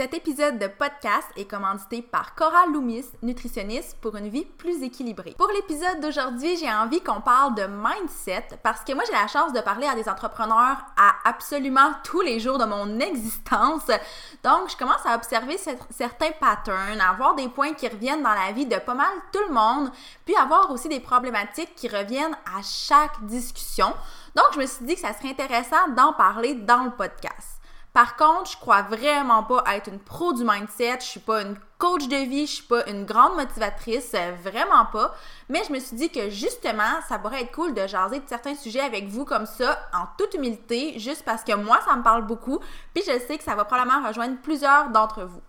Cet épisode de podcast est commandité par Cora Loomis, nutritionniste pour une vie plus équilibrée. Pour l'épisode d'aujourd'hui, j'ai envie qu'on parle de mindset parce que moi j'ai la chance de parler à des entrepreneurs à absolument tous les jours de mon existence. Donc je commence à observer certains patterns, à avoir des points qui reviennent dans la vie de pas mal tout le monde, puis avoir aussi des problématiques qui reviennent à chaque discussion. Donc je me suis dit que ça serait intéressant d'en parler dans le podcast. Par contre, je crois vraiment pas être une pro du mindset. Je suis pas une coach de vie, je suis pas une grande motivatrice, euh, vraiment pas. Mais je me suis dit que justement, ça pourrait être cool de jaser de certains sujets avec vous comme ça, en toute humilité, juste parce que moi, ça me parle beaucoup. Puis je sais que ça va probablement rejoindre plusieurs d'entre vous.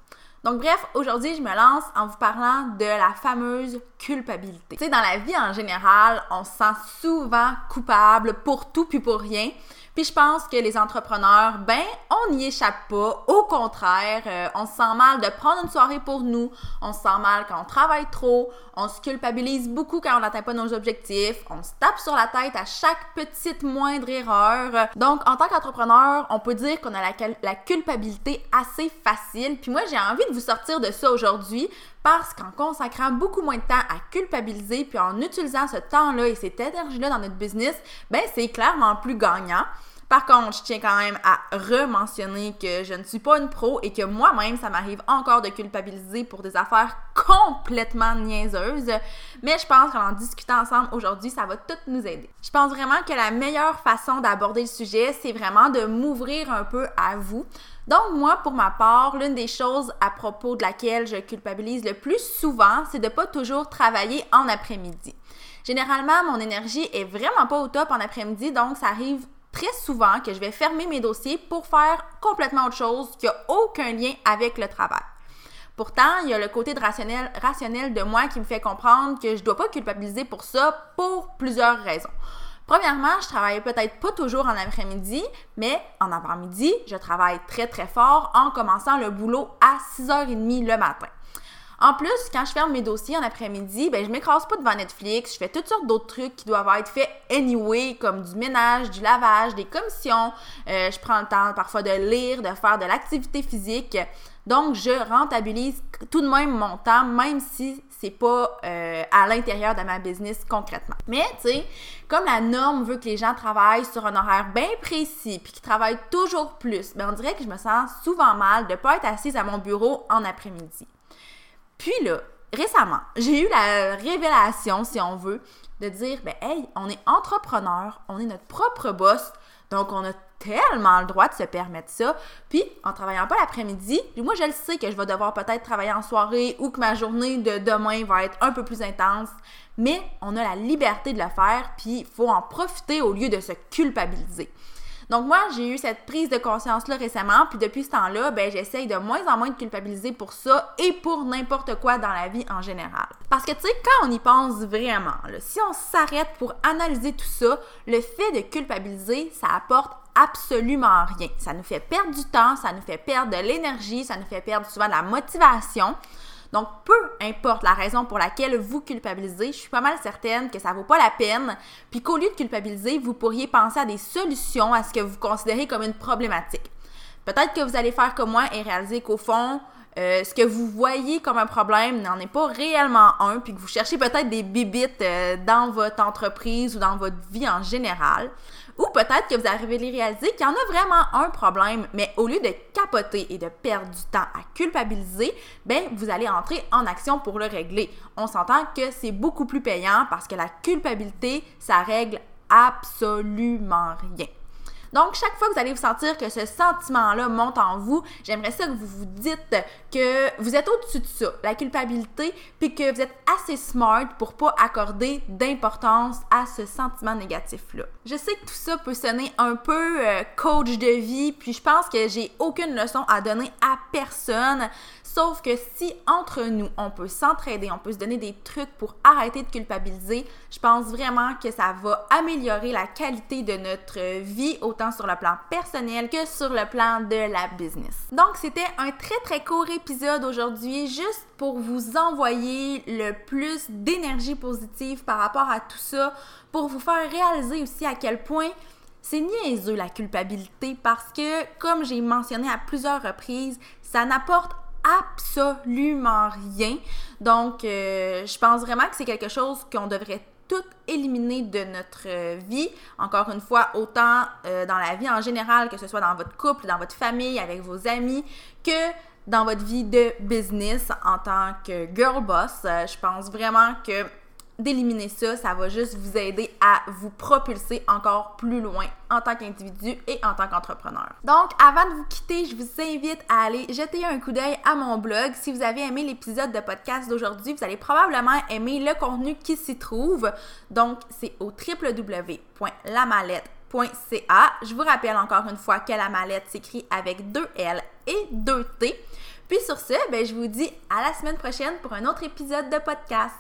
Donc bref, aujourd'hui, je me lance en vous parlant de la fameuse culpabilité. Tu sais, dans la vie en général, on se sent souvent coupable pour tout puis pour rien. Puis je pense que les entrepreneurs, ben, on n'y échappe pas. Au contraire, euh, on se sent mal de prendre une soirée pour nous. On se sent mal quand on travaille trop. On se culpabilise beaucoup quand on n'atteint pas nos objectifs. On se tape sur la tête à chaque petite moindre erreur. Donc, en tant qu'entrepreneur, on peut dire qu'on a la, la culpabilité assez facile. Puis moi, j'ai envie de vous sortir de ça aujourd'hui parce qu'en consacrant beaucoup moins de temps à culpabiliser, puis en utilisant ce temps-là et cette énergie-là dans notre business, ben c'est clairement plus gagnant. Par contre, je tiens quand même à rementionner que je ne suis pas une pro et que moi-même, ça m'arrive encore de culpabiliser pour des affaires complètement niaiseuses. Mais je pense qu'en discutant ensemble aujourd'hui, ça va tout nous aider. Je pense vraiment que la meilleure façon d'aborder le sujet, c'est vraiment de m'ouvrir un peu à vous. Donc, moi, pour ma part, l'une des choses à propos de laquelle je culpabilise le plus souvent, c'est de pas toujours travailler en après-midi. Généralement, mon énergie est vraiment pas au top en après-midi, donc ça arrive très souvent que je vais fermer mes dossiers pour faire complètement autre chose qui n'a aucun lien avec le travail. Pourtant, il y a le côté rationnel de moi qui me fait comprendre que je ne dois pas culpabiliser pour ça pour plusieurs raisons. Premièrement, je travaille peut-être pas toujours en après-midi, mais en avant-midi, je travaille très très fort en commençant le boulot à 6h30 le matin. En plus, quand je ferme mes dossiers en après-midi, ben, je m'écrase pas devant Netflix. Je fais toutes sortes d'autres trucs qui doivent être faits anyway, comme du ménage, du lavage, des commissions. Euh, je prends le temps parfois de lire, de faire de l'activité physique. Donc, je rentabilise tout de même mon temps, même si c'est pas euh, à l'intérieur de ma business concrètement. Mais, tu sais, comme la norme veut que les gens travaillent sur un horaire bien précis, puis qu'ils travaillent toujours plus, ben on dirait que je me sens souvent mal de pas être assise à mon bureau en après-midi. Puis là, récemment, j'ai eu la révélation, si on veut, de dire, ben hey, on est entrepreneur, on est notre propre boss, donc on a tellement le droit de se permettre ça. Puis, en travaillant pas l'après-midi, moi je le sais que je vais devoir peut-être travailler en soirée ou que ma journée de demain va être un peu plus intense, mais on a la liberté de le faire, puis il faut en profiter au lieu de se culpabiliser. Donc moi, j'ai eu cette prise de conscience-là récemment, puis depuis ce temps-là, ben j'essaye de moins en moins de culpabiliser pour ça et pour n'importe quoi dans la vie en général. Parce que tu sais, quand on y pense vraiment, si on s'arrête pour analyser tout ça, le fait de culpabiliser, ça apporte absolument rien. Ça nous fait perdre du temps, ça nous fait perdre de l'énergie, ça nous fait perdre souvent de la motivation. Donc, peu importe la raison pour laquelle vous culpabilisez, je suis pas mal certaine que ça vaut pas la peine, puis qu'au lieu de culpabiliser, vous pourriez penser à des solutions à ce que vous considérez comme une problématique. Peut-être que vous allez faire comme moi et réaliser qu'au fond, euh, ce que vous voyez comme un problème n'en est pas réellement un, puis que vous cherchez peut-être des bibites euh, dans votre entreprise ou dans votre vie en général. Ou peut-être que vous arrivez à réaliser qu'il y en a vraiment un problème, mais au lieu de capoter et de perdre du temps à culpabiliser, ben vous allez entrer en action pour le régler. On s'entend que c'est beaucoup plus payant parce que la culpabilité, ça règle absolument rien. Donc, chaque fois que vous allez vous sentir que ce sentiment-là monte en vous, j'aimerais ça que vous vous dites que vous êtes au-dessus de ça, la culpabilité, puis que vous êtes assez smart pour pas accorder d'importance à ce sentiment négatif-là. Je sais que tout ça peut sonner un peu euh, coach de vie, puis je pense que j'ai aucune leçon à donner à personne. Sauf que si entre nous, on peut s'entraider, on peut se donner des trucs pour arrêter de culpabiliser, je pense vraiment que ça va améliorer la qualité de notre vie, autant sur le plan personnel que sur le plan de la business. Donc, c'était un très très court épisode aujourd'hui, juste pour vous envoyer le plus d'énergie positive par rapport à tout ça, pour vous faire réaliser aussi à quel point c'est niaiseux la culpabilité parce que, comme j'ai mentionné à plusieurs reprises, ça n'apporte absolument rien. Donc, euh, je pense vraiment que c'est quelque chose qu'on devrait tout éliminer de notre vie. Encore une fois, autant euh, dans la vie en général, que ce soit dans votre couple, dans votre famille, avec vos amis, que dans votre vie de business en tant que girl boss. Euh, je pense vraiment que d'éliminer ça, ça va juste vous aider à vous propulser encore plus loin en tant qu'individu et en tant qu'entrepreneur. Donc, avant de vous quitter, je vous invite à aller jeter un coup d'œil à mon blog. Si vous avez aimé l'épisode de podcast d'aujourd'hui, vous allez probablement aimer le contenu qui s'y trouve. Donc, c'est au www.lamallette.ca. Je vous rappelle encore une fois que la mallette s'écrit avec deux L et deux T. Puis sur ce, ben, je vous dis à la semaine prochaine pour un autre épisode de podcast.